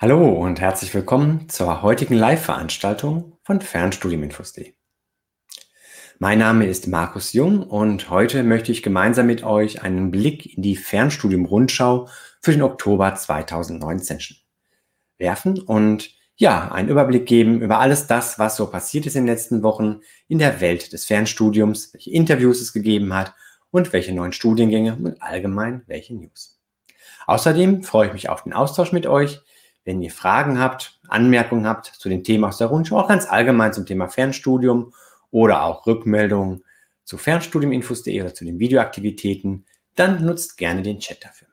Hallo und herzlich willkommen zur heutigen Live-Veranstaltung von Fernstudiuminfos.de. Mein Name ist Markus Jung und heute möchte ich gemeinsam mit euch einen Blick in die Fernstudium-Rundschau für den Oktober 2019 werfen und ja, einen Überblick geben über alles das, was so passiert ist in den letzten Wochen in der Welt des Fernstudiums, welche Interviews es gegeben hat und welche neuen Studiengänge und allgemein welche News. Außerdem freue ich mich auf den Austausch mit euch, wenn ihr Fragen habt, Anmerkungen habt zu den Themen aus der Rundschau, auch ganz allgemein zum Thema Fernstudium oder auch Rückmeldungen zu fernstudiuminfos.de oder zu den Videoaktivitäten, dann nutzt gerne den Chat dafür.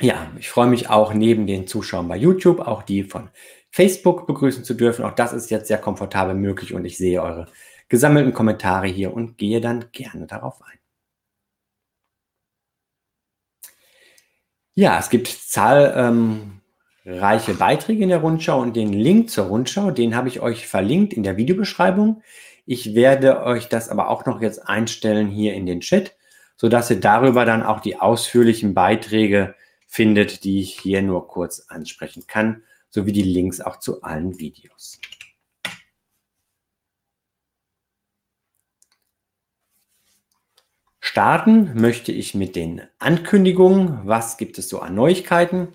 Ja, ich freue mich auch neben den Zuschauern bei YouTube, auch die von Facebook begrüßen zu dürfen. Auch das ist jetzt sehr komfortabel möglich und ich sehe eure gesammelten Kommentare hier und gehe dann gerne darauf ein. Ja, es gibt zahlreiche Beiträge in der Rundschau und den Link zur Rundschau, den habe ich euch verlinkt in der Videobeschreibung. Ich werde euch das aber auch noch jetzt einstellen hier in den Chat, sodass ihr darüber dann auch die ausführlichen Beiträge findet, die ich hier nur kurz ansprechen kann, sowie die Links auch zu allen Videos. Starten möchte ich mit den Ankündigungen. Was gibt es so an Neuigkeiten,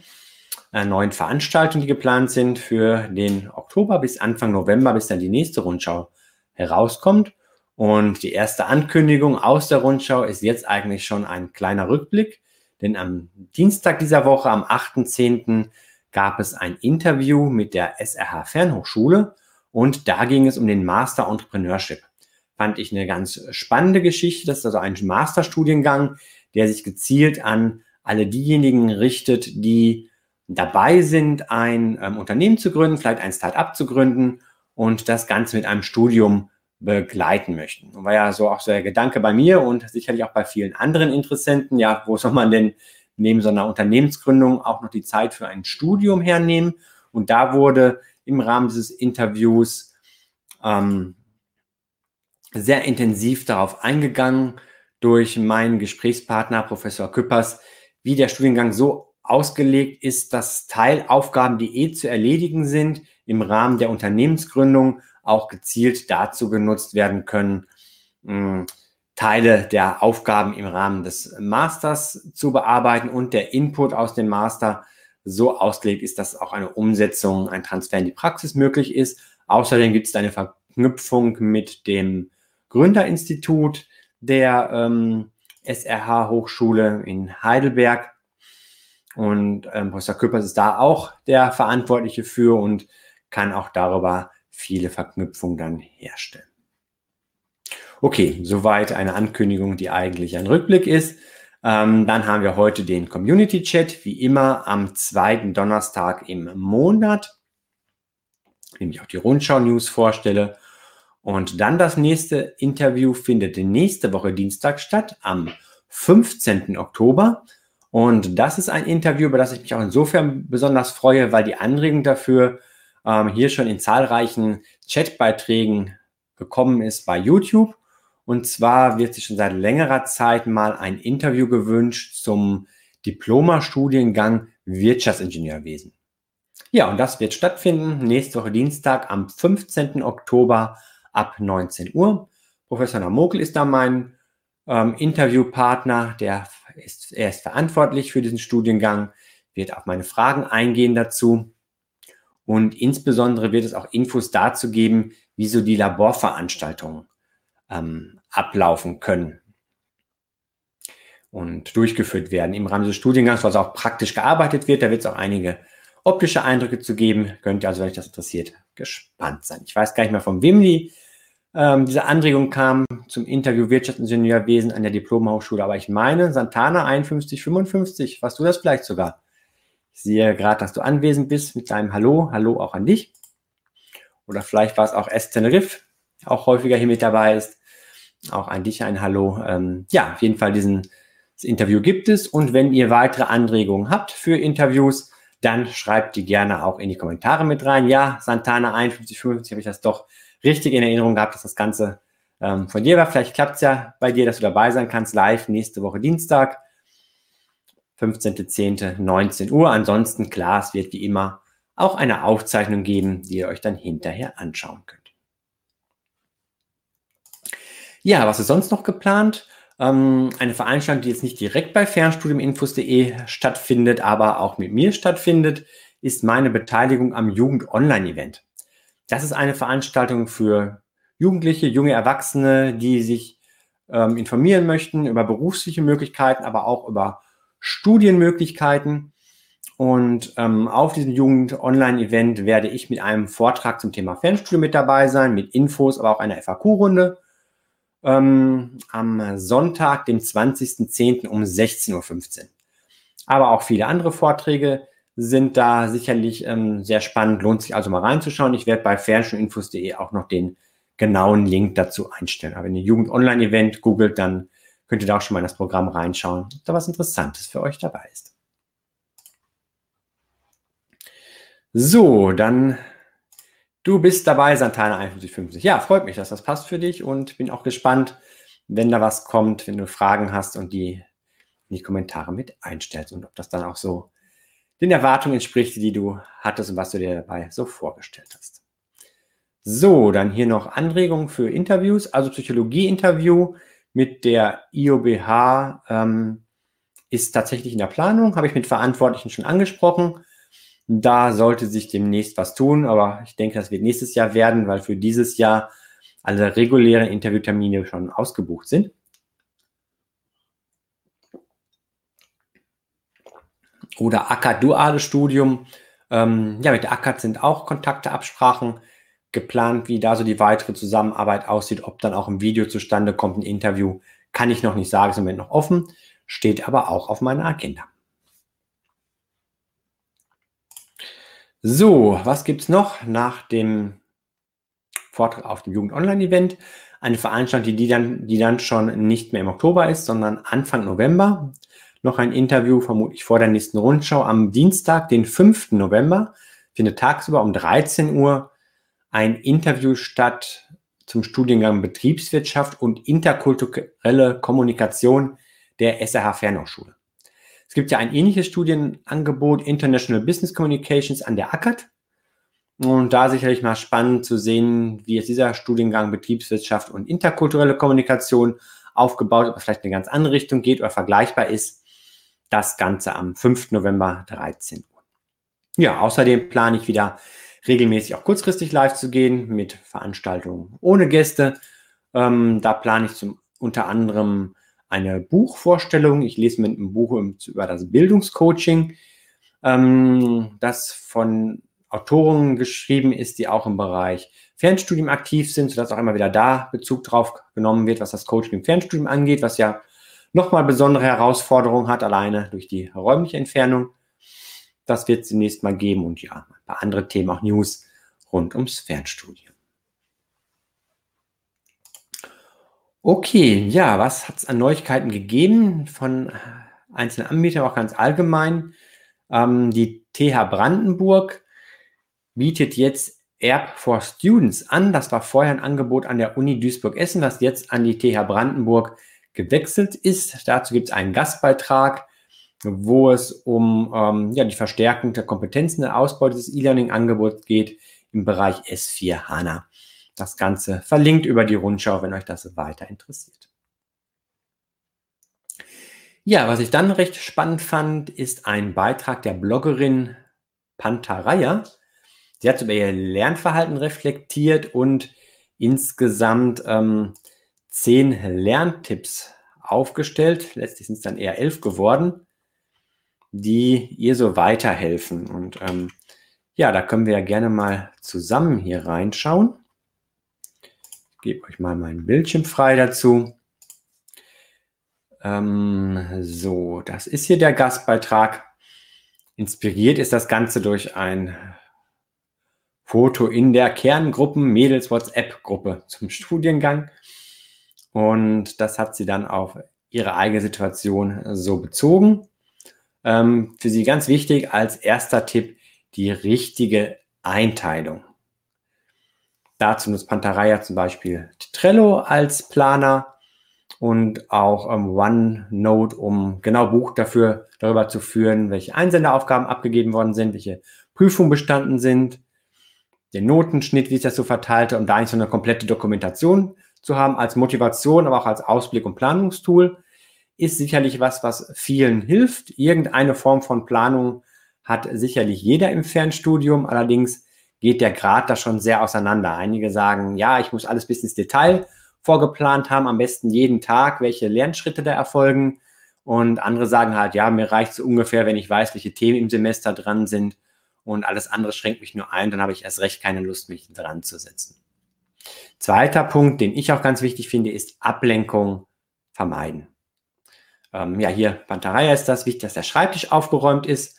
an neuen Veranstaltungen, die geplant sind für den Oktober bis Anfang November, bis dann die nächste Rundschau herauskommt. Und die erste Ankündigung aus der Rundschau ist jetzt eigentlich schon ein kleiner Rückblick, denn am Dienstag dieser Woche, am 8.10., gab es ein Interview mit der SRH Fernhochschule und da ging es um den Master Entrepreneurship fand ich eine ganz spannende Geschichte. Das ist also ein Masterstudiengang, der sich gezielt an alle diejenigen richtet, die dabei sind, ein ähm, Unternehmen zu gründen, vielleicht ein Start-up zu gründen und das Ganze mit einem Studium begleiten möchten. Und war ja so auch so der Gedanke bei mir und sicherlich auch bei vielen anderen Interessenten, ja, wo soll man denn neben so einer Unternehmensgründung auch noch die Zeit für ein Studium hernehmen? Und da wurde im Rahmen dieses Interviews ähm, sehr intensiv darauf eingegangen durch meinen Gesprächspartner Professor Küppers, wie der Studiengang so ausgelegt ist, dass Teilaufgaben, die eh zu erledigen sind, im Rahmen der Unternehmensgründung auch gezielt dazu genutzt werden können, Teile der Aufgaben im Rahmen des Masters zu bearbeiten und der Input aus dem Master so ausgelegt ist, dass auch eine Umsetzung, ein Transfer in die Praxis möglich ist. Außerdem gibt es eine Verknüpfung mit dem Gründerinstitut der ähm, SRH Hochschule in Heidelberg. Und ähm, Professor Köppers ist da auch der Verantwortliche für und kann auch darüber viele Verknüpfungen dann herstellen. Okay, soweit eine Ankündigung, die eigentlich ein Rückblick ist. Ähm, dann haben wir heute den Community Chat, wie immer am zweiten Donnerstag im Monat, dem ich auch die Rundschau-News vorstelle. Und dann das nächste Interview findet nächste Woche Dienstag statt, am 15. Oktober. Und das ist ein Interview, über das ich mich auch insofern besonders freue, weil die Anregung dafür ähm, hier schon in zahlreichen Chatbeiträgen gekommen ist bei YouTube. Und zwar wird sich schon seit längerer Zeit mal ein Interview gewünscht zum Diploma-Studiengang Wirtschaftsingenieurwesen. Ja, und das wird stattfinden nächste Woche Dienstag am 15. Oktober ab 19 Uhr. Professor Namokl ist da mein ähm, Interviewpartner, der ist, er ist verantwortlich für diesen Studiengang, wird auf meine Fragen eingehen dazu. Und insbesondere wird es auch Infos dazu geben, wie so die Laborveranstaltungen ähm, ablaufen können und durchgeführt werden im Rahmen des Studiengangs, was auch praktisch gearbeitet wird. Da wird es auch einige optische Eindrücke zu geben. Könnt ihr also, wenn euch das interessiert, gespannt sein. Ich weiß gar nicht mehr, von wem die ähm, diese Anregung kam zum Interview Wirtschaftsingenieurwesen an der Diplomhochschule. Aber ich meine, Santana 5155, warst du das vielleicht sogar? Ich sehe gerade, dass du anwesend bist mit deinem Hallo. Hallo auch an dich. Oder vielleicht war es auch S. Tenerife, auch häufiger hier mit dabei ist. Auch an dich ein Hallo. Ähm, ja, auf jeden Fall diesen, das Interview gibt es. Und wenn ihr weitere Anregungen habt für Interviews, dann schreibt die gerne auch in die Kommentare mit rein. Ja, Santana 5155 habe ich das doch richtig in Erinnerung gehabt, dass das Ganze ähm, von dir war. Vielleicht klappt es ja bei dir, dass du dabei sein kannst, live nächste Woche Dienstag. 15.10. 19 Uhr. Ansonsten, klar, es wird wie immer auch eine Aufzeichnung geben, die ihr euch dann hinterher anschauen könnt. Ja, was ist sonst noch geplant? Ähm, eine Veranstaltung, die jetzt nicht direkt bei fernstudiuminfos.de stattfindet, aber auch mit mir stattfindet, ist meine Beteiligung am Jugend-Online-Event. Das ist eine Veranstaltung für Jugendliche, junge Erwachsene, die sich ähm, informieren möchten über berufliche Möglichkeiten, aber auch über Studienmöglichkeiten. Und ähm, auf diesem Jugend-Online-Event werde ich mit einem Vortrag zum Thema Fernstudium mit dabei sein, mit Infos, aber auch einer FAQ-Runde. Ähm, am Sonntag, dem 20.10. um 16.15 Uhr. Aber auch viele andere Vorträge sind da sicherlich ähm, sehr spannend. Lohnt sich also mal reinzuschauen. Ich werde bei fernstudiuminfos.de auch noch den genauen Link dazu einstellen. Aber wenn ihr Jugend Online Event googelt, dann könnt ihr da auch schon mal in das Programm reinschauen, ob da was Interessantes für euch dabei ist. So, dann du bist dabei, Santana 5150. Ja, freut mich, dass das passt für dich und bin auch gespannt, wenn da was kommt, wenn du Fragen hast und die in die Kommentare mit einstellst und ob das dann auch so den Erwartungen entspricht, die du hattest und was du dir dabei so vorgestellt hast. So, dann hier noch Anregungen für Interviews, also Psychologie-Interview mit der IOBH ähm, ist tatsächlich in der Planung, habe ich mit Verantwortlichen schon angesprochen. Da sollte sich demnächst was tun, aber ich denke, das wird nächstes Jahr werden, weil für dieses Jahr alle regulären Interviewtermine schon ausgebucht sind. Oder ACAD-duales Studium. Ähm, ja, mit der ACAD sind auch Kontakte, Absprachen geplant, wie da so die weitere Zusammenarbeit aussieht, ob dann auch ein Video zustande kommt, ein Interview, kann ich noch nicht sagen, ist im Moment noch offen, steht aber auch auf meiner Agenda. So, was gibt es noch nach dem Vortrag auf dem Jugend-Online-Event? Eine Veranstaltung, die dann, die dann schon nicht mehr im Oktober ist, sondern Anfang November. Noch ein Interview, vermutlich vor der nächsten Rundschau, am Dienstag, den 5. November, findet tagsüber um 13 Uhr ein Interview statt zum Studiengang Betriebswirtschaft und interkulturelle Kommunikation der SRH Fernhochschule. Es gibt ja ein ähnliches Studienangebot International Business Communications an der ACAD. Und da sicherlich mal spannend zu sehen, wie jetzt dieser Studiengang Betriebswirtschaft und interkulturelle Kommunikation aufgebaut, ob es vielleicht in eine ganz andere Richtung geht oder vergleichbar ist. Das Ganze am 5. November 13 Uhr. Ja, außerdem plane ich wieder regelmäßig auch kurzfristig live zu gehen mit Veranstaltungen ohne Gäste. Ähm, da plane ich zum, unter anderem eine Buchvorstellung. Ich lese mit einem Buch über das Bildungscoaching, ähm, das von Autoren geschrieben ist, die auch im Bereich Fernstudium aktiv sind, sodass auch immer wieder da Bezug drauf genommen wird, was das Coaching im Fernstudium angeht, was ja nochmal besondere Herausforderungen hat, alleine durch die räumliche Entfernung. Das wird es zunächst mal geben und ja, ein paar andere Themen, auch News rund ums Fernstudium. Okay, ja, was hat es an Neuigkeiten gegeben von einzelnen Anbietern, auch ganz allgemein? Ähm, die TH Brandenburg bietet jetzt Erb for Students an. Das war vorher ein Angebot an der Uni Duisburg-Essen, das jetzt an die TH Brandenburg gewechselt ist. Dazu gibt es einen Gastbeitrag, wo es um ähm, ja, die Verstärkung der Kompetenzen der Ausbau des E-Learning-Angebots geht im Bereich S4 HANA. Das Ganze verlinkt über die Rundschau, wenn euch das weiter interessiert. Ja, was ich dann recht spannend fand, ist ein Beitrag der Bloggerin Pantaraya. Sie hat über ihr Lernverhalten reflektiert und insgesamt ähm, zehn Lerntipps aufgestellt. Letztlich sind es dann eher elf geworden, die ihr so weiterhelfen. Und ähm, ja, da können wir ja gerne mal zusammen hier reinschauen. Ich gebe euch mal meinen Bildschirm frei dazu. Ähm, so, das ist hier der Gastbeitrag. Inspiriert ist das Ganze durch ein Foto in der Kerngruppen Mädels WhatsApp-Gruppe zum Studiengang. Und das hat sie dann auf ihre eigene Situation so bezogen. Ähm, für sie ganz wichtig als erster Tipp die richtige Einteilung. Dazu nutzt Pantaraya zum Beispiel Trello als Planer und auch ähm, OneNote, um genau Buch dafür darüber zu führen, welche Einsenderaufgaben abgegeben worden sind, welche Prüfungen bestanden sind, den Notenschnitt, wie ich das so verteilte, um da eigentlich so eine komplette Dokumentation zu haben als Motivation, aber auch als Ausblick und Planungstool, ist sicherlich was, was vielen hilft. Irgendeine Form von Planung hat sicherlich jeder im Fernstudium. Allerdings geht der Grad da schon sehr auseinander. Einige sagen, ja, ich muss alles bis ins Detail vorgeplant haben, am besten jeden Tag, welche Lernschritte da erfolgen. Und andere sagen halt, ja, mir reicht es ungefähr, wenn ich weiß, welche Themen im Semester dran sind. Und alles andere schränkt mich nur ein, dann habe ich erst recht keine Lust, mich dran zu setzen. Zweiter Punkt, den ich auch ganz wichtig finde, ist Ablenkung vermeiden. Ähm, ja, hier Pantarei ist das wichtig, dass der Schreibtisch aufgeräumt ist,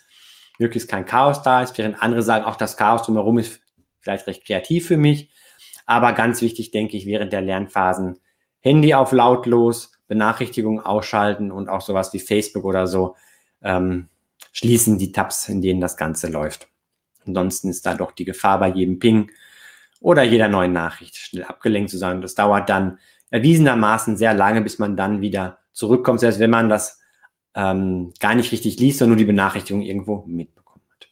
möglichst kein Chaos da ist, während andere sagen, auch das Chaos drumherum ist vielleicht recht kreativ für mich. Aber ganz wichtig, denke ich, während der Lernphasen Handy auf lautlos, Benachrichtigungen ausschalten und auch sowas wie Facebook oder so ähm, schließen die Tabs, in denen das Ganze läuft. Ansonsten ist da doch die Gefahr bei jedem Ping oder jeder neuen Nachricht schnell abgelenkt zu sein. Das dauert dann erwiesenermaßen sehr lange, bis man dann wieder zurückkommt, selbst wenn man das ähm, gar nicht richtig liest, sondern nur die Benachrichtigung irgendwo mitbekommen hat.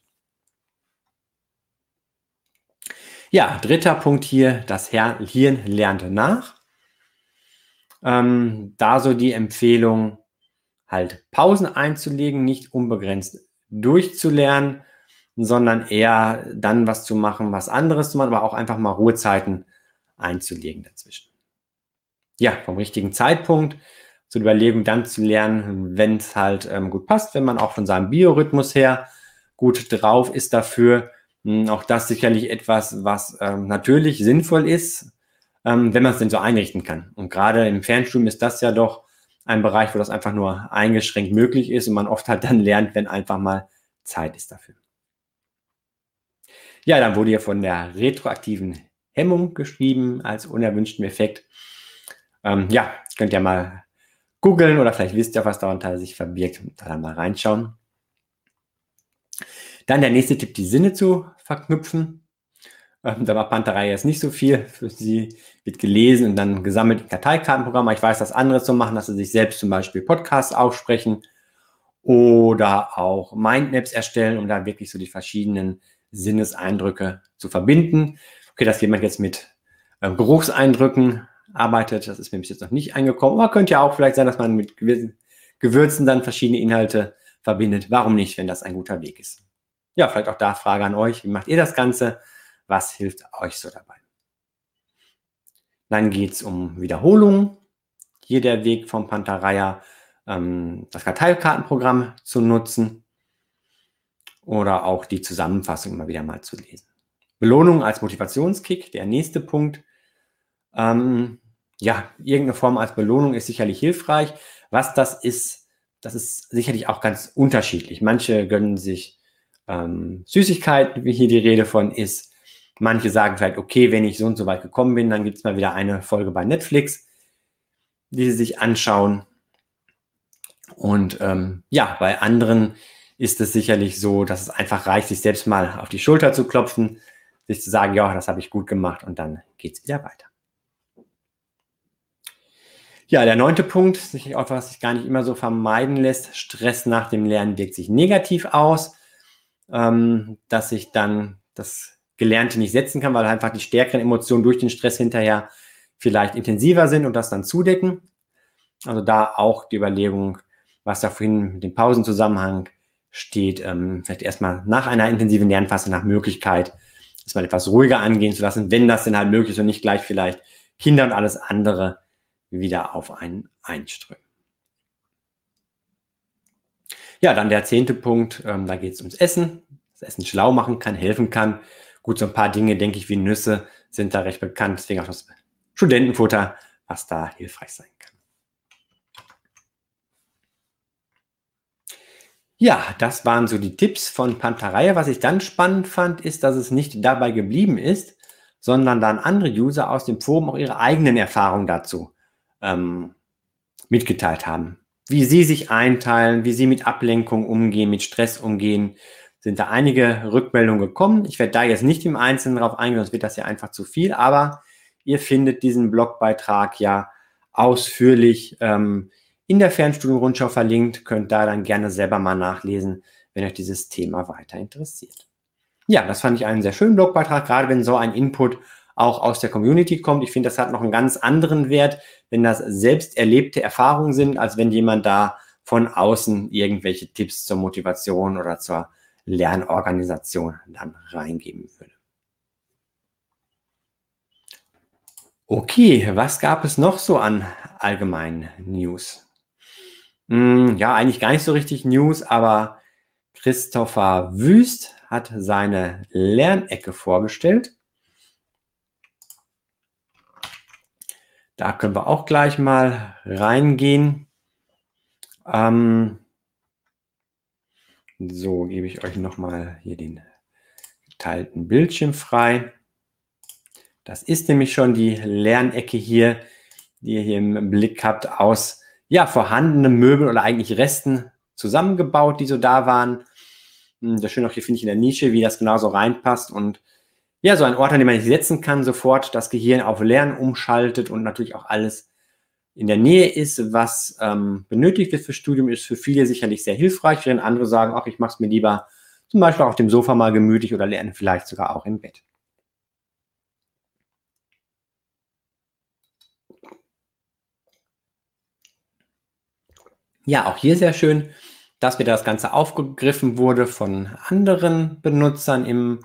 Ja, dritter Punkt hier, das Hirn lernt nach. Ähm, da so die Empfehlung, halt Pausen einzulegen, nicht unbegrenzt durchzulernen, sondern eher dann was zu machen, was anderes zu machen, aber auch einfach mal Ruhezeiten einzulegen dazwischen. Ja, vom richtigen Zeitpunkt zur Überlegung dann zu lernen, wenn es halt ähm, gut passt, wenn man auch von seinem Biorhythmus her gut drauf ist dafür. Hm, auch das sicherlich etwas, was ähm, natürlich sinnvoll ist, ähm, wenn man es denn so einrichten kann. Und gerade im Fernstudium ist das ja doch ein Bereich, wo das einfach nur eingeschränkt möglich ist und man oft halt dann lernt, wenn einfach mal Zeit ist dafür. Ja, dann wurde hier von der retroaktiven Hemmung geschrieben als unerwünschten Effekt. Ähm, ja, könnt ihr mal googeln oder vielleicht wisst ihr, was darunter sich verbirgt und da dann mal reinschauen. Dann der nächste Tipp, die Sinne zu verknüpfen. Ähm, da war Panterei jetzt nicht so viel. Für sie wird gelesen und dann gesammelt im Karteikartenprogramm. Ich weiß, dass andere so machen, dass sie sich selbst zum Beispiel Podcasts aufsprechen oder auch Mindmaps erstellen, um da wirklich so die verschiedenen Sinneseindrücke zu verbinden. Okay, dass jemand jetzt mit äh, Geruchseindrücken arbeitet, das ist mir bis jetzt noch nicht eingekommen, aber könnte ja auch vielleicht sein, dass man mit Gewürzen dann verschiedene Inhalte verbindet. Warum nicht, wenn das ein guter Weg ist? Ja, vielleicht auch da Frage an euch. Wie macht ihr das Ganze? Was hilft euch so dabei? Dann geht es um Wiederholungen. Hier der Weg vom Pantaraya, ähm, das Karteikartenprogramm zu nutzen oder auch die Zusammenfassung immer wieder mal zu lesen. Belohnung als Motivationskick, der nächste Punkt. Ähm, ja, irgendeine Form als Belohnung ist sicherlich hilfreich. Was das ist, das ist sicherlich auch ganz unterschiedlich. Manche gönnen sich ähm, Süßigkeiten, wie hier die Rede von ist. Manche sagen vielleicht, okay, wenn ich so und so weit gekommen bin, dann gibt es mal wieder eine Folge bei Netflix, die sie sich anschauen. Und ähm, ja, bei anderen ist es sicherlich so, dass es einfach reicht, sich selbst mal auf die Schulter zu klopfen, sich zu sagen, ja, das habe ich gut gemacht und dann geht es wieder weiter. Ja, der neunte Punkt, sicherlich auch was sich gar nicht immer so vermeiden lässt. Stress nach dem Lernen wirkt sich negativ aus, ähm, dass ich dann das Gelernte nicht setzen kann, weil einfach die stärkeren Emotionen durch den Stress hinterher vielleicht intensiver sind und das dann zudecken. Also da auch die Überlegung, was da vorhin mit dem Pausenzusammenhang steht, ähm, vielleicht erstmal nach einer intensiven Lernphase nach Möglichkeit, das mal etwas ruhiger angehen zu lassen, wenn das denn halt möglich ist und nicht gleich vielleicht Kinder und alles andere wieder auf einen einströmen. Ja, dann der zehnte Punkt, ähm, da geht es ums Essen. Das Essen schlau machen kann, helfen kann. Gut, so ein paar Dinge, denke ich, wie Nüsse sind da recht bekannt. Deswegen auch das Studentenfutter, was da hilfreich sein kann. Ja, das waren so die Tipps von Pantarei. Was ich ganz spannend fand, ist, dass es nicht dabei geblieben ist, sondern dann andere User aus dem Forum auch ihre eigenen Erfahrungen dazu ähm, mitgeteilt haben. Wie sie sich einteilen, wie sie mit Ablenkung umgehen, mit Stress umgehen, sind da einige Rückmeldungen gekommen. Ich werde da jetzt nicht im Einzelnen drauf eingehen, sonst wird das ja einfach zu viel, aber ihr findet diesen Blogbeitrag ja ausführlich ähm, in der Fernstudienrundschau verlinkt. Könnt da dann gerne selber mal nachlesen, wenn euch dieses Thema weiter interessiert. Ja, das fand ich einen sehr schönen Blogbeitrag, gerade wenn so ein Input auch aus der Community kommt. Ich finde, das hat noch einen ganz anderen Wert, wenn das selbst erlebte Erfahrungen sind, als wenn jemand da von außen irgendwelche Tipps zur Motivation oder zur Lernorganisation dann reingeben würde. Okay, was gab es noch so an allgemeinen News? Hm, ja, eigentlich gar nicht so richtig News, aber Christopher Wüst hat seine Lernecke vorgestellt. Da können wir auch gleich mal reingehen. Ähm, so, gebe ich euch nochmal hier den geteilten Bildschirm frei. Das ist nämlich schon die Lernecke hier, die ihr hier im Blick habt, aus ja, vorhandenen Möbeln oder eigentlich Resten zusammengebaut, die so da waren. Hm, das Schöne auch hier finde ich in der Nische, wie das genauso reinpasst und ja, so ein Ort, an dem man sich setzen kann, sofort das Gehirn auf Lernen umschaltet und natürlich auch alles in der Nähe ist, was ähm, benötigt wird für Studium, ist für viele sicherlich sehr hilfreich, während andere sagen, ach, ich mache es mir lieber zum Beispiel auf dem Sofa mal gemütlich oder lerne vielleicht sogar auch im Bett. Ja, auch hier sehr schön, dass wieder das Ganze aufgegriffen wurde von anderen Benutzern im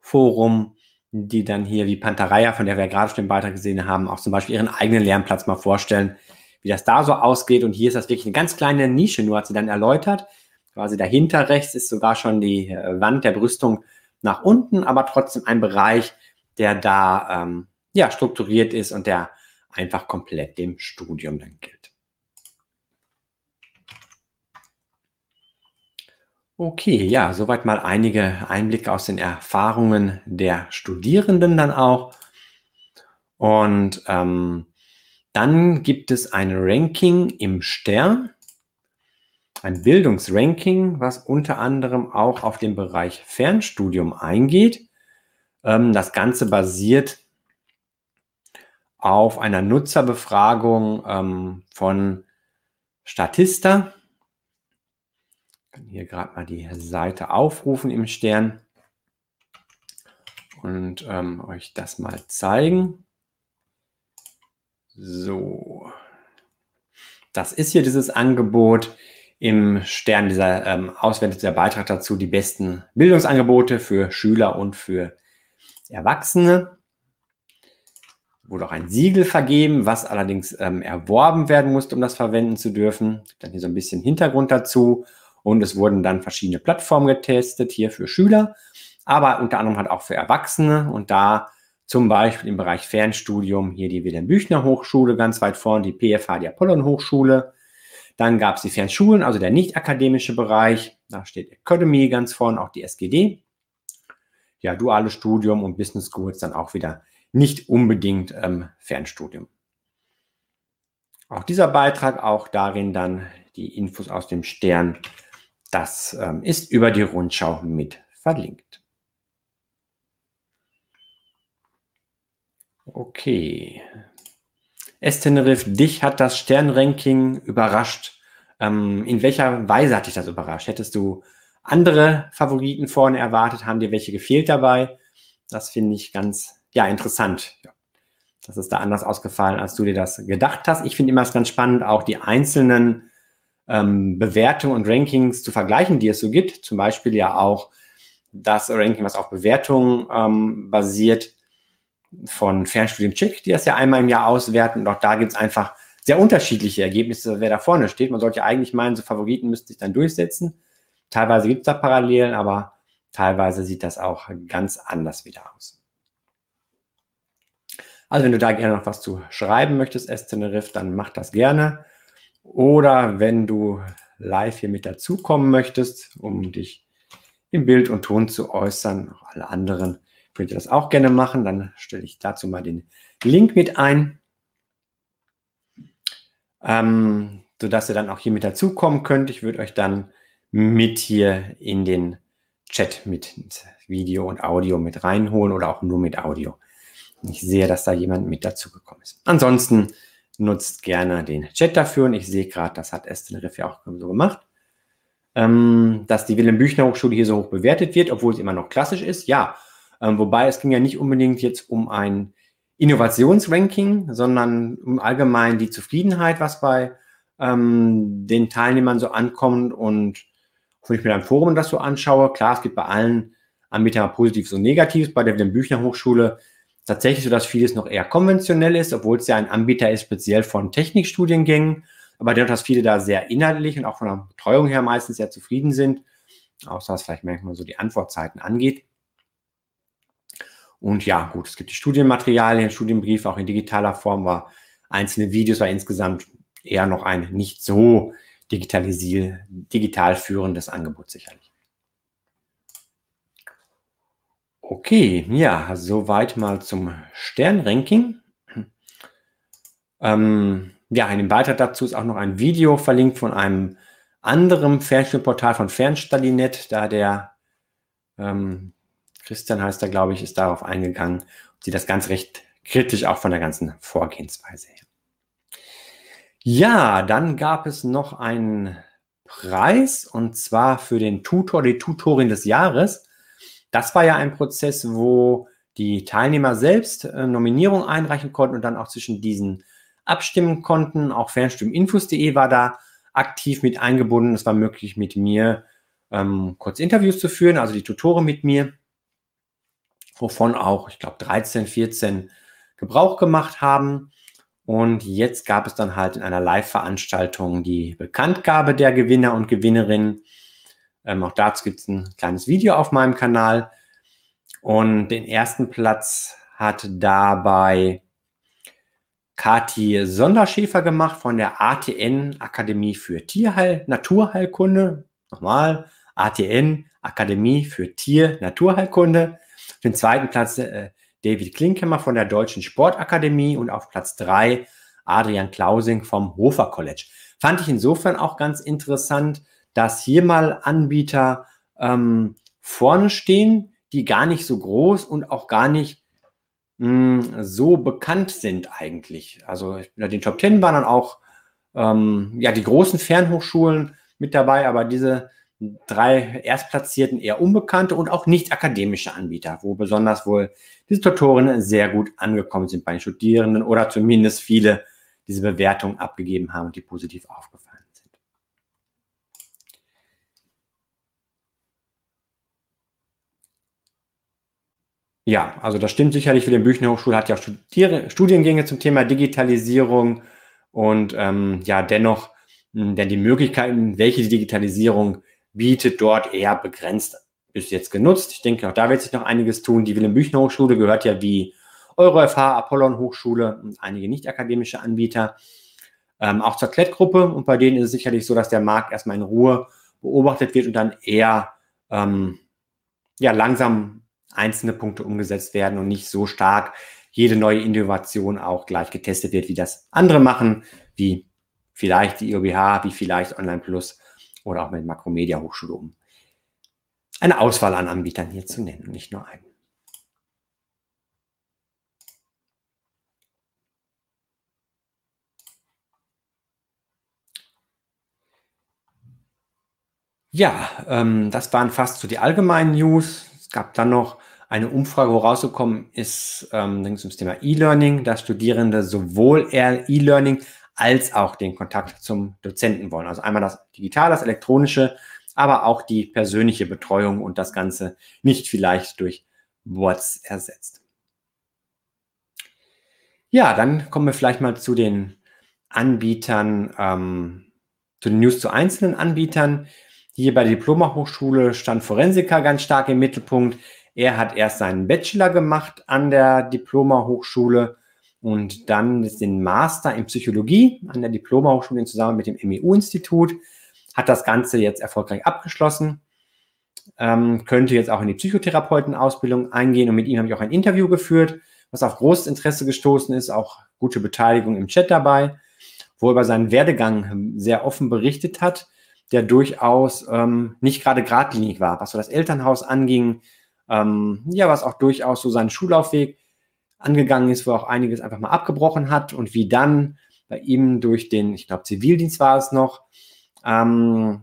Forum, die dann hier wie Pantareia, von der wir ja gerade schon den Beitrag gesehen haben, auch zum Beispiel ihren eigenen Lernplatz mal vorstellen, wie das da so ausgeht. Und hier ist das wirklich eine ganz kleine Nische, nur hat sie dann erläutert. Quasi dahinter rechts ist sogar schon die äh, Wand der Brüstung nach unten, aber trotzdem ein Bereich, der da ähm, ja, strukturiert ist und der einfach komplett dem Studium dann gilt. Okay, ja, soweit mal einige Einblicke aus den Erfahrungen der Studierenden dann auch. Und ähm, dann gibt es ein Ranking im Stern, ein Bildungsranking, was unter anderem auch auf den Bereich Fernstudium eingeht. Ähm, das Ganze basiert auf einer Nutzerbefragung ähm, von Statista kann hier gerade mal die Seite aufrufen im Stern und ähm, euch das mal zeigen. So, das ist hier dieses Angebot im Stern, dieser ähm, auswertet der Beitrag dazu, die besten Bildungsangebote für Schüler und für Erwachsene. Wurde auch ein Siegel vergeben, was allerdings ähm, erworben werden musste, um das verwenden zu dürfen. Dann hier so ein bisschen Hintergrund dazu. Und es wurden dann verschiedene Plattformen getestet, hier für Schüler, aber unter anderem halt auch für Erwachsene. Und da zum Beispiel im Bereich Fernstudium hier die Wilhelm-Büchner Hochschule ganz weit vorne, die PFH, die Apollon Hochschule. Dann gab es die Fernschulen, also der nicht akademische Bereich. Da steht Academy ganz vorne, auch die SGD. Ja, duales Studium und Business Schools dann auch wieder nicht unbedingt ähm, Fernstudium. Auch dieser Beitrag, auch darin dann die Infos aus dem Stern das ähm, ist über die Rundschau mit verlinkt. Okay. Esteneriff, dich hat das Sternranking überrascht. Ähm, in welcher Weise hat dich das überrascht? Hättest du andere Favoriten vorne erwartet? Haben dir welche gefehlt dabei? Das finde ich ganz, ja, interessant. Das ist da anders ausgefallen, als du dir das gedacht hast. Ich finde immer ganz spannend, auch die einzelnen ähm, Bewertungen und Rankings zu vergleichen, die es so gibt. Zum Beispiel ja auch das Ranking, was auf Bewertungen ähm, basiert von Fernstudien Check, die das ja einmal im Jahr auswerten. Und auch da gibt es einfach sehr unterschiedliche Ergebnisse, wer da vorne steht. Man sollte ja eigentlich meinen, so Favoriten müssten sich dann durchsetzen. Teilweise gibt es da Parallelen, aber teilweise sieht das auch ganz anders wieder aus. Also wenn du da gerne noch was zu schreiben möchtest, S-Teneriff, dann mach das gerne. Oder wenn du live hier mit dazukommen möchtest, um dich im Bild und Ton zu äußern, auch alle anderen könnt ihr das auch gerne machen, dann stelle ich dazu mal den Link mit ein, ähm, sodass ihr dann auch hier mit dazukommen könnt. Ich würde euch dann mit hier in den Chat mit Video und Audio mit reinholen oder auch nur mit Audio. Ich sehe, dass da jemand mit dazugekommen ist. Ansonsten nutzt gerne den Chat dafür. Und ich sehe gerade, das hat Estelriff ja auch so gemacht, ähm, dass die Wilhelm-Büchner-Hochschule hier so hoch bewertet wird, obwohl es immer noch klassisch ist. Ja, ähm, wobei es ging ja nicht unbedingt jetzt um ein Innovationsranking, sondern um allgemein die Zufriedenheit, was bei ähm, den Teilnehmern so ankommt. Und wenn ich mir dann Forum das so anschaue, klar, es gibt bei allen Anbietern Positives und Negatives. Bei der Wilhelm-Büchner-Hochschule tatsächlich so, dass vieles noch eher konventionell ist, obwohl es ja ein Anbieter ist, speziell von Technikstudiengängen. Aber dennoch, dass viele da sehr inhaltlich und auch von der Betreuung her meistens sehr zufrieden sind, außer was vielleicht manchmal so die Antwortzeiten angeht. Und ja, gut, es gibt die Studienmaterialien, Studienbriefe auch in digitaler Form, war einzelne Videos, war insgesamt eher noch ein nicht so digital führendes Angebot sicherlich. Okay, ja, soweit mal zum Sternranking. Ähm, ja, in dem Beitrag dazu ist auch noch ein Video verlinkt von einem anderen Fernstudienportal von Fernstudinet, da der ähm, Christian heißt er, glaube ich, ist darauf eingegangen und sieht das ganz recht kritisch auch von der ganzen Vorgehensweise her. Ja, dann gab es noch einen Preis und zwar für den Tutor, die Tutorin des Jahres. Das war ja ein Prozess, wo die Teilnehmer selbst äh, Nominierung einreichen konnten und dann auch zwischen diesen abstimmen konnten. Auch Fernstimminfos.de war da aktiv mit eingebunden. Es war möglich, mit mir ähm, kurz Interviews zu führen, also die Tutoren mit mir wovon auch, ich glaube, 13, 14 Gebrauch gemacht haben. Und jetzt gab es dann halt in einer Live-Veranstaltung die Bekanntgabe der Gewinner und Gewinnerinnen. Ähm, auch dazu gibt es ein kleines Video auf meinem Kanal. Und den ersten Platz hat dabei Kati Sonderschäfer gemacht von der ATN Akademie für Tierheil, Naturheilkunde. Nochmal, ATN Akademie für Tier, Naturheilkunde. Dem zweiten Platz äh, David Klinkhammer von der Deutschen Sportakademie und auf Platz drei Adrian Klausing vom Hofer College. Fand ich insofern auch ganz interessant, dass hier mal Anbieter ähm, vorne stehen, die gar nicht so groß und auch gar nicht mh, hm, so bekannt sind eigentlich. Also in den Top Ten waren dann auch ähm, ja, die großen Fernhochschulen mit dabei, aber diese drei Erstplatzierten eher unbekannte und auch nicht akademische Anbieter, wo besonders wohl diese Tutorinnen sehr gut angekommen sind bei den Studierenden oder zumindest viele diese Bewertung abgegeben haben und die positiv aufgefallen sind. Ja, also das stimmt sicherlich für den Büchner Hochschule, hat ja auch Studiengänge zum Thema Digitalisierung und ähm, ja, dennoch hm, denn die Möglichkeiten, welche die Digitalisierung bietet dort eher begrenst bis jetzt genutzt. Ich denke, auch da wird sich noch einiges tun. Die Wilhelm-Büchner-Hochschule gehört ja wie EuroFH, Apollon-Hochschule und einige nicht-akademische Anbieter ähm, auch zur Klettgruppe. Und bei denen ist es sicherlich so, dass der Markt erstmal in Ruhe beobachtet wird und dann eher ähm, ja, langsam einzelne Punkte umgesetzt werden und nicht so stark jede neue Innovation auch gleich getestet wird, wie das andere machen, wie vielleicht die IOBH, wie vielleicht Online Plus oder auch mit Makromedia Hochschule, um eine Auswahl an Anbietern hier zu nennen und nicht nur einen. Ja, ähm, das waren fast so die allgemeinen News. Es gab dann noch eine Umfrage, wo rausgekommen ist, ähm, dann zum Thema E-Learning, dass Studierende sowohl E-Learning als auch den Kontakt zum Dozenten wollen. Also einmal das Digital, das Elektronische, aber auch die persönliche Betreuung und das Ganze nicht vielleicht durch Boards ersetzt. Ja, dann kommen wir vielleicht mal zu den Anbietern, ähm, zu den News zu einzelnen Anbietern. Hier bei der Diploma-Hochschule stand Forensiker ganz stark im Mittelpunkt. Er hat erst seinen Bachelor gemacht an der Diploma-Hochschule und dann den Master in Psychologie an der Diploma-Hochschule zusammen mit dem MEU-Institut. Hat das Ganze jetzt erfolgreich abgeschlossen. Ähm, könnte jetzt auch in die Psychotherapeutenausbildung eingehen und mit ihm habe ich auch ein Interview geführt, was auf großes Interesse gestoßen ist, auch gute Beteiligung im Chat dabei, wo er über seinen Werdegang sehr offen berichtet hat, der durchaus ähm, nicht gerade geradlinig war, was so das Elternhaus anging, ähm, ja, was auch durchaus so seinen Schullaufweg angegangen ist, wo er auch einiges einfach mal abgebrochen hat und wie dann bei ihm durch den, ich glaube, Zivildienst war es noch, ähm,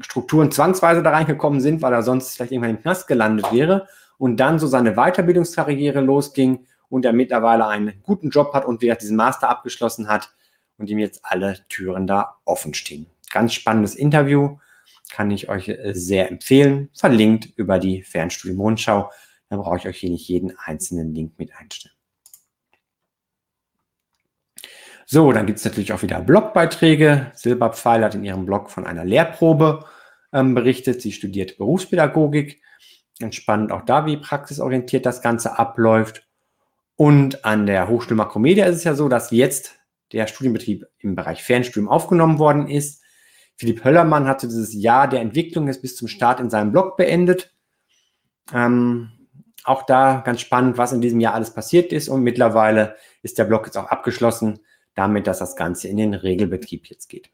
Strukturen zwangsweise da reingekommen sind, weil er sonst vielleicht irgendwann im Knast gelandet wäre und dann so seine Weiterbildungskarriere losging und er mittlerweile einen guten Job hat und wieder diesen Master abgeschlossen hat und ihm jetzt alle Türen da offen stehen. Ganz spannendes Interview, kann ich euch äh, sehr empfehlen. Verlinkt über die Fernstudium Rundschau. Da brauche ich euch hier nicht jeden einzelnen Link mit einstellen. So, dann gibt es natürlich auch wieder Blogbeiträge. Silberpfeil hat in ihrem Blog von einer Lehrprobe ähm, berichtet. Sie studiert Berufspädagogik. Entspannt auch da, wie praxisorientiert das Ganze abläuft. Und an der Hochschule Makromedia ist es ja so, dass jetzt der Studienbetrieb im Bereich Fernstudium aufgenommen worden ist. Philipp Höllermann hatte dieses Jahr der Entwicklung jetzt bis zum Start in seinem Blog beendet. Ähm, auch da ganz spannend, was in diesem Jahr alles passiert ist. Und mittlerweile ist der Blog jetzt auch abgeschlossen damit, dass das Ganze in den Regelbetrieb jetzt geht.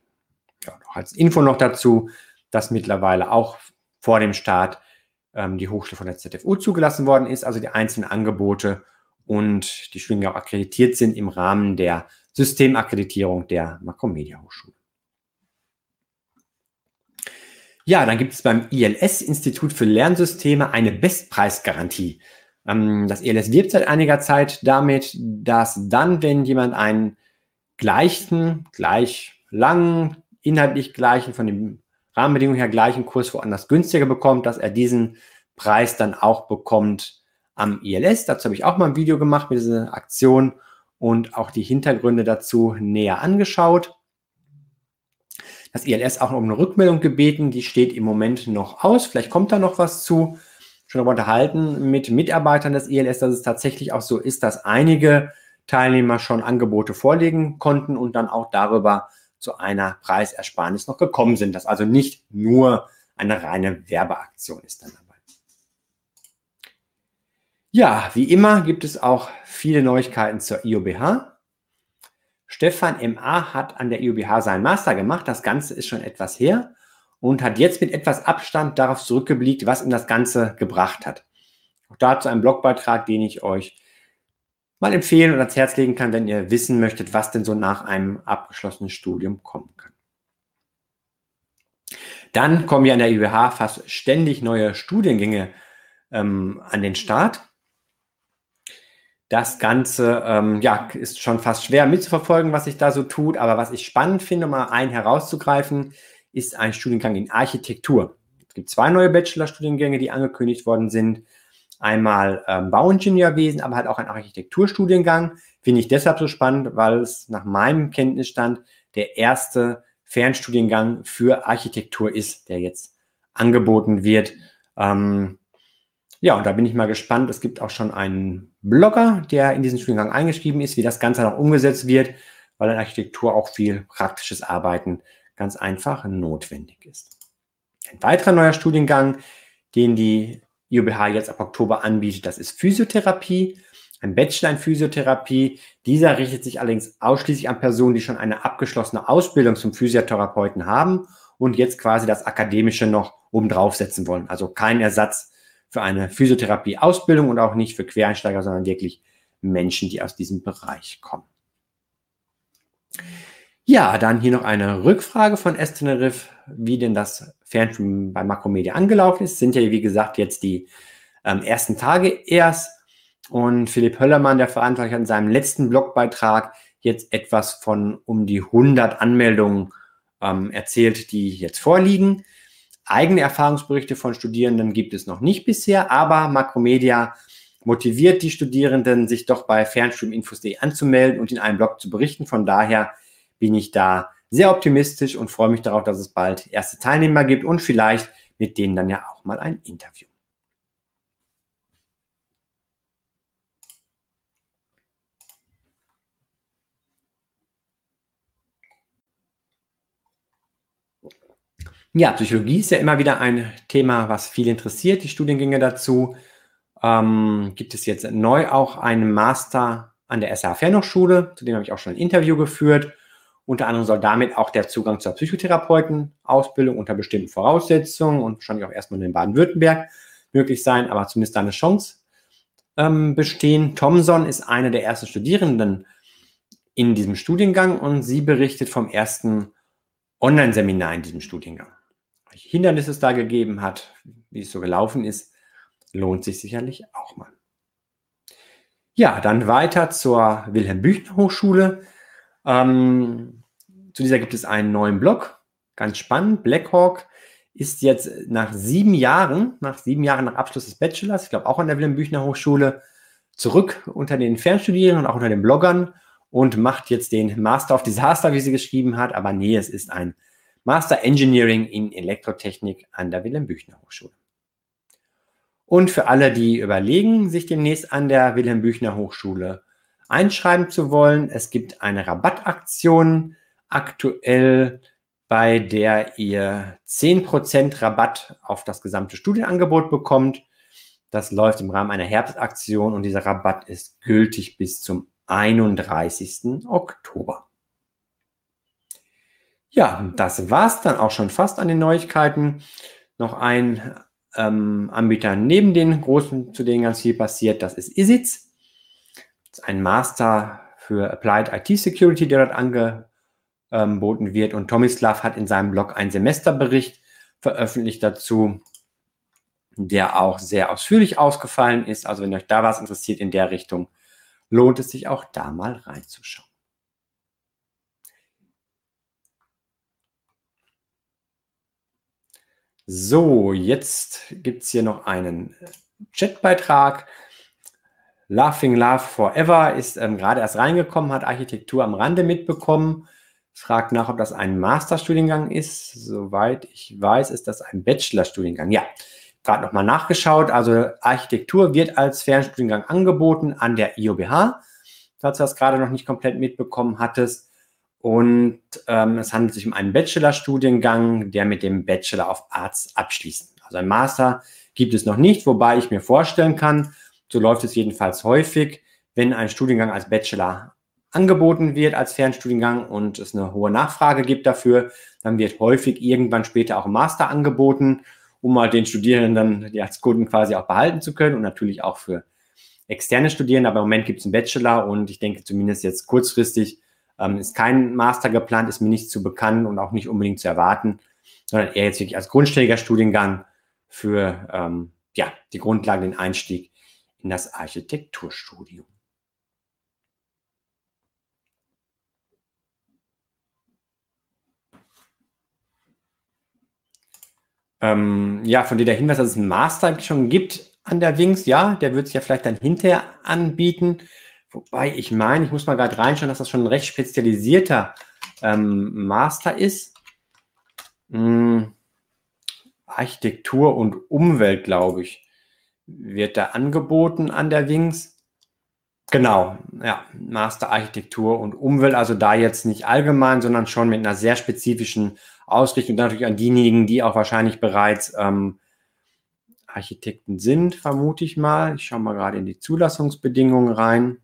Ja, noch als Info noch dazu, dass mittlerweile auch vor dem Start ähm, die Hochschule von der ZFU zugelassen worden ist, also die einzelnen Angebote und die Studiengänge auch akkreditiert sind im Rahmen der Systemakkreditierung der Makromedia Hochschule. Ja, dann gibt es beim ILS Institut für Lernsysteme eine Bestpreisgarantie. Ähm, das ILS wirbt seit einiger Zeit damit, dass dann, wenn jemand einen gleichen, gleich langen, inhaltlich gleichen, von den Rahmenbedingungen her gleichen Kurs woanders günstiger bekommt, dass er diesen Preis dann auch bekommt am ILS. Dazu habe ich auch mal ein Video gemacht mit dieser Aktion und auch die Hintergründe dazu näher angeschaut. Das ILS auch um eine Rückmeldung gebeten, die steht im Moment noch aus. Vielleicht kommt da noch was zu. Schon darüber unterhalten mit Mitarbeitern des ILS, dass es tatsächlich auch so ist, dass einige Teilnehmer schon Angebote vorlegen konnten und dann auch darüber zu einer Preisersparnis noch gekommen sind. Dass also nicht nur eine reine Werbeaktion ist dann dabei. Ja, wie immer gibt es auch viele Neuigkeiten zur IOBH. Stefan MA hat an der IOBH seinen Master gemacht. Das Ganze ist schon etwas her und hat jetzt mit etwas Abstand darauf zurückgeblickt, was ihm das Ganze gebracht hat. Auch dazu ein Blogbeitrag, den ich euch mal empfehlen und ans Herz legen kann, wenn ihr wissen möchtet, was denn so nach einem abgeschlossenen Studium kommen kann. Dann kommen ja an der IBH fast ständig neue Studiengänge ähm, an den Start. Das Ganze ähm, ja, ist schon fast schwer mitzuverfolgen, was sich da so tut. Aber was ich spannend finde, um mal einen herauszugreifen, ist ein Studiengang in Architektur. Es gibt zwei neue Bachelorstudiengänge, die angekündigt worden sind einmal ähm, Bauingenieurwesen, aber halt auch ein Architekturstudiengang. Finde ich deshalb so spannend, weil es nach meinem Kenntnisstand der erste Fernstudiengang für Architektur ist, der jetzt angeboten wird. Ähm, ja, und da bin ich mal gespannt. Es gibt auch schon einen Blogger, der in diesen Studiengang eingeschrieben ist, wie das Ganze noch umgesetzt wird, weil in Architektur auch viel praktisches Arbeiten ganz einfach notwendig ist. Ein weiterer neuer Studiengang, den die IUBH jetzt ab Oktober anbietet, das ist Physiotherapie, ein Bachelor in Physiotherapie. Dieser richtet sich allerdings ausschließlich an Personen, die schon eine abgeschlossene Ausbildung zum Physiotherapeuten haben und jetzt quasi das Akademische noch obendrauf setzen wollen. Also kein Ersatz für eine Physiotherapie-Ausbildung und auch nicht für Quereinsteiger, sondern wirklich Menschen, die aus diesem Bereich kommen. Ja, dann hier noch eine Rückfrage von Estenerif, wie denn das Fernstream bei Makromedia angelaufen ist. Sind ja, wie gesagt, jetzt die ähm, ersten Tage erst. Und Philipp Höllermann, der Verantwortliche, hat in seinem letzten Blogbeitrag jetzt etwas von um die 100 Anmeldungen ähm, erzählt, die jetzt vorliegen. Eigene Erfahrungsberichte von Studierenden gibt es noch nicht bisher, aber Makromedia motiviert die Studierenden, sich doch bei fernstreaminfos.de anzumelden und in einem Blog zu berichten. Von daher bin ich da sehr optimistisch und freue mich darauf, dass es bald erste Teilnehmer gibt und vielleicht mit denen dann ja auch mal ein Interview. Ja, Psychologie ist ja immer wieder ein Thema, was viel interessiert, die Studiengänge dazu. Ähm, gibt es jetzt neu auch einen Master an der SH Fernhochschule, zu dem habe ich auch schon ein Interview geführt. Unter anderem soll damit auch der Zugang zur Psychotherapeutenausbildung unter bestimmten Voraussetzungen und wahrscheinlich auch erstmal in Baden-Württemberg möglich sein, aber zumindest da eine Chance ähm, bestehen. Thomson ist eine der ersten Studierenden in diesem Studiengang und sie berichtet vom ersten Online-Seminar in diesem Studiengang. Hindernisse es da gegeben hat, wie es so gelaufen ist, lohnt sich sicherlich auch mal. Ja, dann weiter zur Wilhelm Büchner Hochschule. Ähm, zu dieser gibt es einen neuen Blog. Ganz spannend. Blackhawk ist jetzt nach sieben Jahren, nach sieben Jahren nach Abschluss des Bachelors, ich glaube auch an der Wilhelm Büchner Hochschule, zurück unter den Fernstudierenden und auch unter den Bloggern und macht jetzt den Master of Disaster, wie sie geschrieben hat. Aber nee, es ist ein Master Engineering in Elektrotechnik an der Wilhelm Büchner Hochschule. Und für alle, die überlegen, sich demnächst an der Wilhelm Büchner Hochschule einschreiben zu wollen, es gibt eine Rabattaktion aktuell, bei der ihr 10% Rabatt auf das gesamte Studienangebot bekommt. Das läuft im Rahmen einer Herbstaktion und dieser Rabatt ist gültig bis zum 31. Oktober. Ja, das war's dann auch schon fast an den Neuigkeiten. Noch ein ähm, Anbieter neben den großen, zu denen ganz viel passiert, das ist ISITS. Das ist ein Master für Applied IT Security, der dort angeboten wird. Und Tomislav hat in seinem Blog einen Semesterbericht veröffentlicht dazu, der auch sehr ausführlich ausgefallen ist. Also wenn euch da was interessiert in der Richtung, lohnt es sich auch da mal reinzuschauen. So, jetzt gibt es hier noch einen Chatbeitrag. Laughing Love Forever ist ähm, gerade erst reingekommen, hat Architektur am Rande mitbekommen, fragt nach, ob das ein Masterstudiengang ist. Soweit ich weiß, ist das ein Bachelorstudiengang. Ja, gerade nochmal nachgeschaut. Also Architektur wird als Fernstudiengang angeboten an der IOBH, falls du das gerade noch nicht komplett mitbekommen hattest. Und ähm, es handelt sich um einen Bachelorstudiengang, der mit dem Bachelor of Arts abschließt. Also ein Master gibt es noch nicht, wobei ich mir vorstellen kann, so läuft es jedenfalls häufig, wenn ein Studiengang als Bachelor angeboten wird als Fernstudiengang und es eine hohe Nachfrage gibt dafür, dann wird häufig irgendwann später auch ein Master angeboten, um mal den Studierenden die als Kunden quasi auch behalten zu können und natürlich auch für externe Studierende. Aber im Moment gibt es einen Bachelor und ich denke zumindest jetzt kurzfristig ähm, ist kein Master geplant, ist mir nicht zu bekannt und auch nicht unbedingt zu erwarten, sondern eher jetzt wirklich als grundständiger Studiengang für ähm, ja, die Grundlagen, den Einstieg in das Architekturstudium. Ähm, ja, von dir der Hinweis, dass es einen Master schon gibt an der Wings, ja, der wird sich ja vielleicht dann hinterher anbieten. Wobei ich meine, ich muss mal gerade reinschauen, dass das schon ein recht spezialisierter ähm, Master ist. Hm, Architektur und Umwelt, glaube ich, wird da angeboten an der Wings. Genau, ja, Master Architektur und Umwelt, also da jetzt nicht allgemein, sondern schon mit einer sehr spezifischen Ausrichtung, natürlich an diejenigen, die auch wahrscheinlich bereits ähm, Architekten sind, vermute ich mal. Ich schaue mal gerade in die Zulassungsbedingungen rein.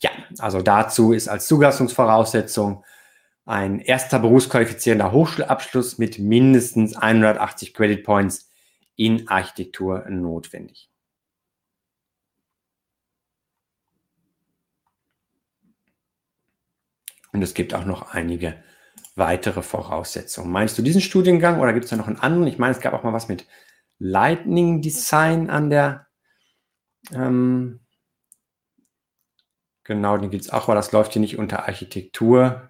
Ja, also dazu ist als Zulassungsvoraussetzung ein erster berufsqualifizierender Hochschulabschluss mit mindestens 180 Credit Points in Architektur notwendig. Und es gibt auch noch einige weitere Voraussetzungen. Meinst du diesen Studiengang oder gibt es da noch einen anderen? Ich meine, es gab auch mal was mit Lightning Design an der ähm, Genau, den gibt es auch, aber das läuft hier nicht unter Architektur.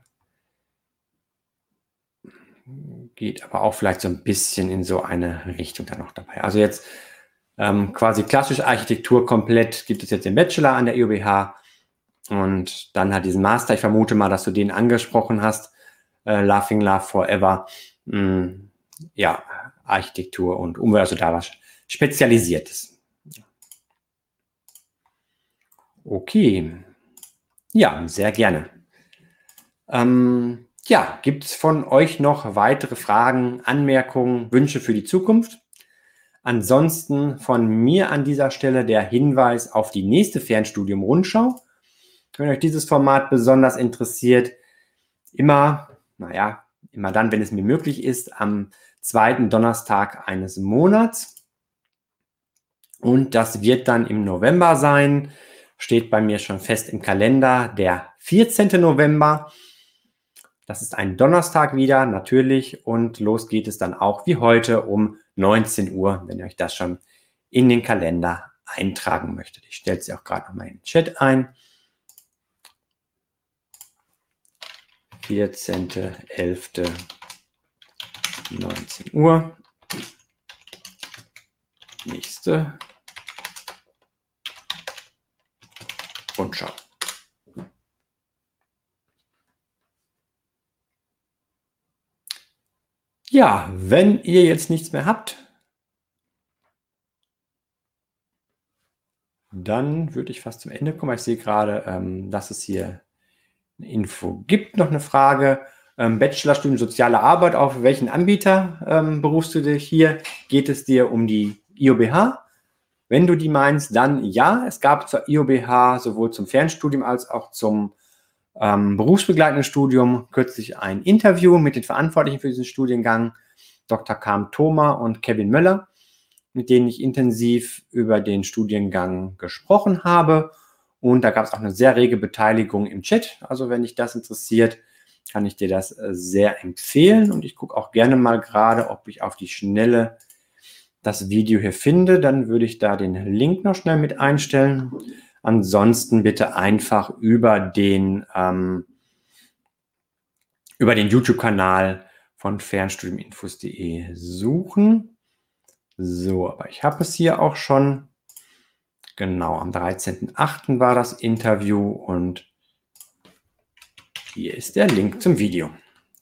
Geht aber auch vielleicht so ein bisschen in so eine Richtung da noch dabei. Also jetzt ähm, quasi klassische Architektur komplett gibt es jetzt den Bachelor an der IOBH und dann hat diesen Master. Ich vermute mal, dass du den angesprochen hast. Äh, Laughing Love Forever. Hm, ja, Architektur und Umwelt, also da was Spezialisiertes. Okay. Ja, sehr gerne. Ähm, ja, gibt es von euch noch weitere Fragen, Anmerkungen, Wünsche für die Zukunft? Ansonsten von mir an dieser Stelle der Hinweis auf die nächste Fernstudium-Rundschau. Wenn euch dieses Format besonders interessiert, immer, naja, immer dann, wenn es mir möglich ist, am zweiten Donnerstag eines Monats. Und das wird dann im November sein steht bei mir schon fest im Kalender, der 14. November. Das ist ein Donnerstag wieder, natürlich. Und los geht es dann auch wie heute um 19 Uhr, wenn ihr euch das schon in den Kalender eintragen möchtet. Ich stelle sie auch gerade nochmal in den Chat ein. 14.11.19 Uhr. Nächste Rundschau. Ja, wenn ihr jetzt nichts mehr habt, dann würde ich fast zum Ende kommen. Ich sehe gerade, ähm, dass es hier eine Info gibt. Noch eine Frage. Ähm, Bachelorstudium Soziale Arbeit, auf welchen Anbieter ähm, berufst du dich hier? Geht es dir um die IOBH? Wenn du die meinst, dann ja. Es gab zur IOBH sowohl zum Fernstudium als auch zum ähm, berufsbegleitenden Studium kürzlich ein Interview mit den Verantwortlichen für diesen Studiengang, Dr. Kam Thoma und Kevin Möller, mit denen ich intensiv über den Studiengang gesprochen habe. Und da gab es auch eine sehr rege Beteiligung im Chat. Also wenn dich das interessiert, kann ich dir das äh, sehr empfehlen. Und ich gucke auch gerne mal gerade, ob ich auf die Schnelle das Video hier finde. Dann würde ich da den Link noch schnell mit einstellen. Ansonsten bitte einfach über den, ähm, den YouTube-Kanal von fernstudiuminfos.de suchen. So, aber ich habe es hier auch schon. Genau, am 13.08. war das Interview und hier ist der Link zum Video.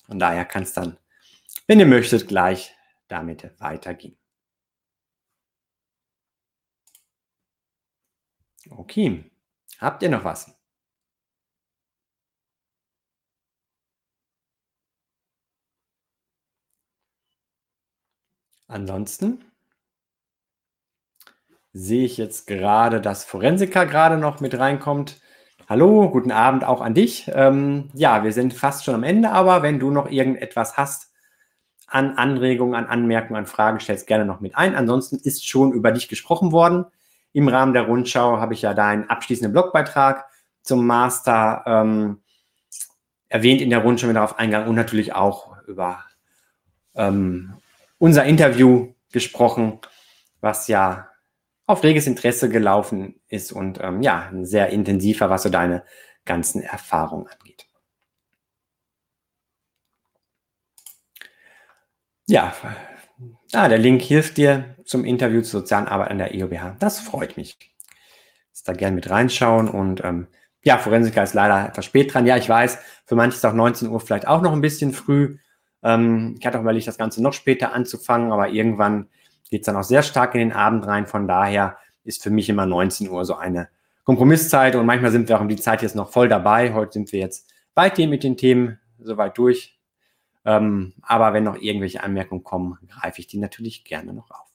Von daher kann es dann, wenn ihr möchtet, gleich damit weitergehen. Okay, habt ihr noch was? Ansonsten sehe ich jetzt gerade, dass Forensiker gerade noch mit reinkommt. Hallo, guten Abend auch an dich. Ähm, ja, wir sind fast schon am Ende, aber wenn du noch irgendetwas hast an Anregungen, an Anmerkungen, an Fragen, stellst gerne noch mit ein. Ansonsten ist schon über dich gesprochen worden. Im Rahmen der Rundschau habe ich ja da einen abschließenden Blogbeitrag zum Master ähm, erwähnt in der Rundschau mit darauf eingegangen und natürlich auch über ähm, unser Interview gesprochen, was ja auf reges Interesse gelaufen ist und ähm, ja, sehr intensiver, was so deine ganzen Erfahrungen angeht. Ja, ah, der Link hilft dir zum Interview zur sozialen Arbeit an der EOBH. Das freut mich. Ist da gerne mit reinschauen und ähm, ja, Forensiker ist leider etwas spät dran. Ja, ich weiß, für manche ist auch 19 Uhr vielleicht auch noch ein bisschen früh. Ähm, ich hatte auch überlegt, das Ganze noch später anzufangen, aber irgendwann geht es dann auch sehr stark in den Abend rein. Von daher ist für mich immer 19 Uhr so eine Kompromisszeit und manchmal sind wir auch um die Zeit jetzt noch voll dabei. Heute sind wir jetzt weitgehend mit den Themen soweit durch. Ähm, aber wenn noch irgendwelche Anmerkungen kommen, greife ich die natürlich gerne noch auf.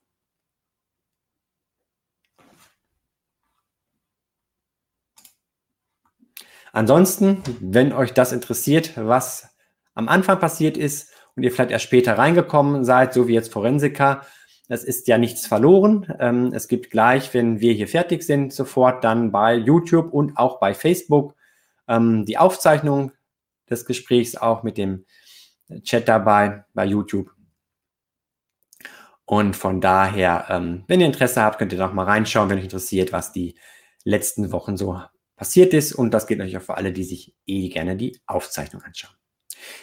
Ansonsten, wenn euch das interessiert, was am Anfang passiert ist und ihr vielleicht erst später reingekommen seid, so wie jetzt Forensiker, das ist ja nichts verloren. Ähm, es gibt gleich, wenn wir hier fertig sind, sofort dann bei YouTube und auch bei Facebook ähm, die Aufzeichnung des Gesprächs auch mit dem Chat dabei bei YouTube. Und von daher, ähm, wenn ihr Interesse habt, könnt ihr noch mal reinschauen, wenn euch interessiert, was die letzten Wochen so passiert ist. Und das geht natürlich auch für alle, die sich eh gerne die Aufzeichnung anschauen.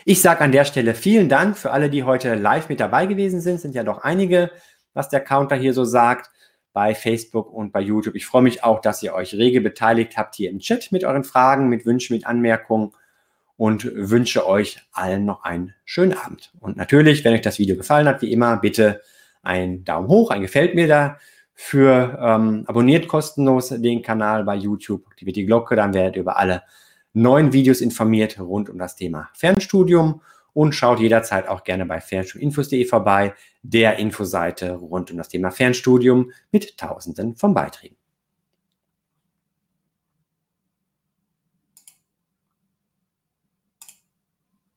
Ich sage an der Stelle vielen Dank für alle, die heute live mit dabei gewesen sind. Sind ja doch einige, was der Counter hier so sagt bei Facebook und bei YouTube. Ich freue mich auch, dass ihr euch rege beteiligt habt hier im Chat mit euren Fragen, mit Wünschen, mit Anmerkungen und wünsche euch allen noch einen schönen Abend. Und natürlich, wenn euch das Video gefallen hat, wie immer, bitte einen Daumen hoch, ein Gefällt mir da für ähm, abonniert kostenlos den Kanal bei YouTube, aktiviert die Glocke, dann werdet ihr über alle neuen Videos informiert rund um das Thema Fernstudium und schaut jederzeit auch gerne bei fernstudiuminfos.de vorbei, der Infoseite rund um das Thema Fernstudium mit Tausenden von Beiträgen.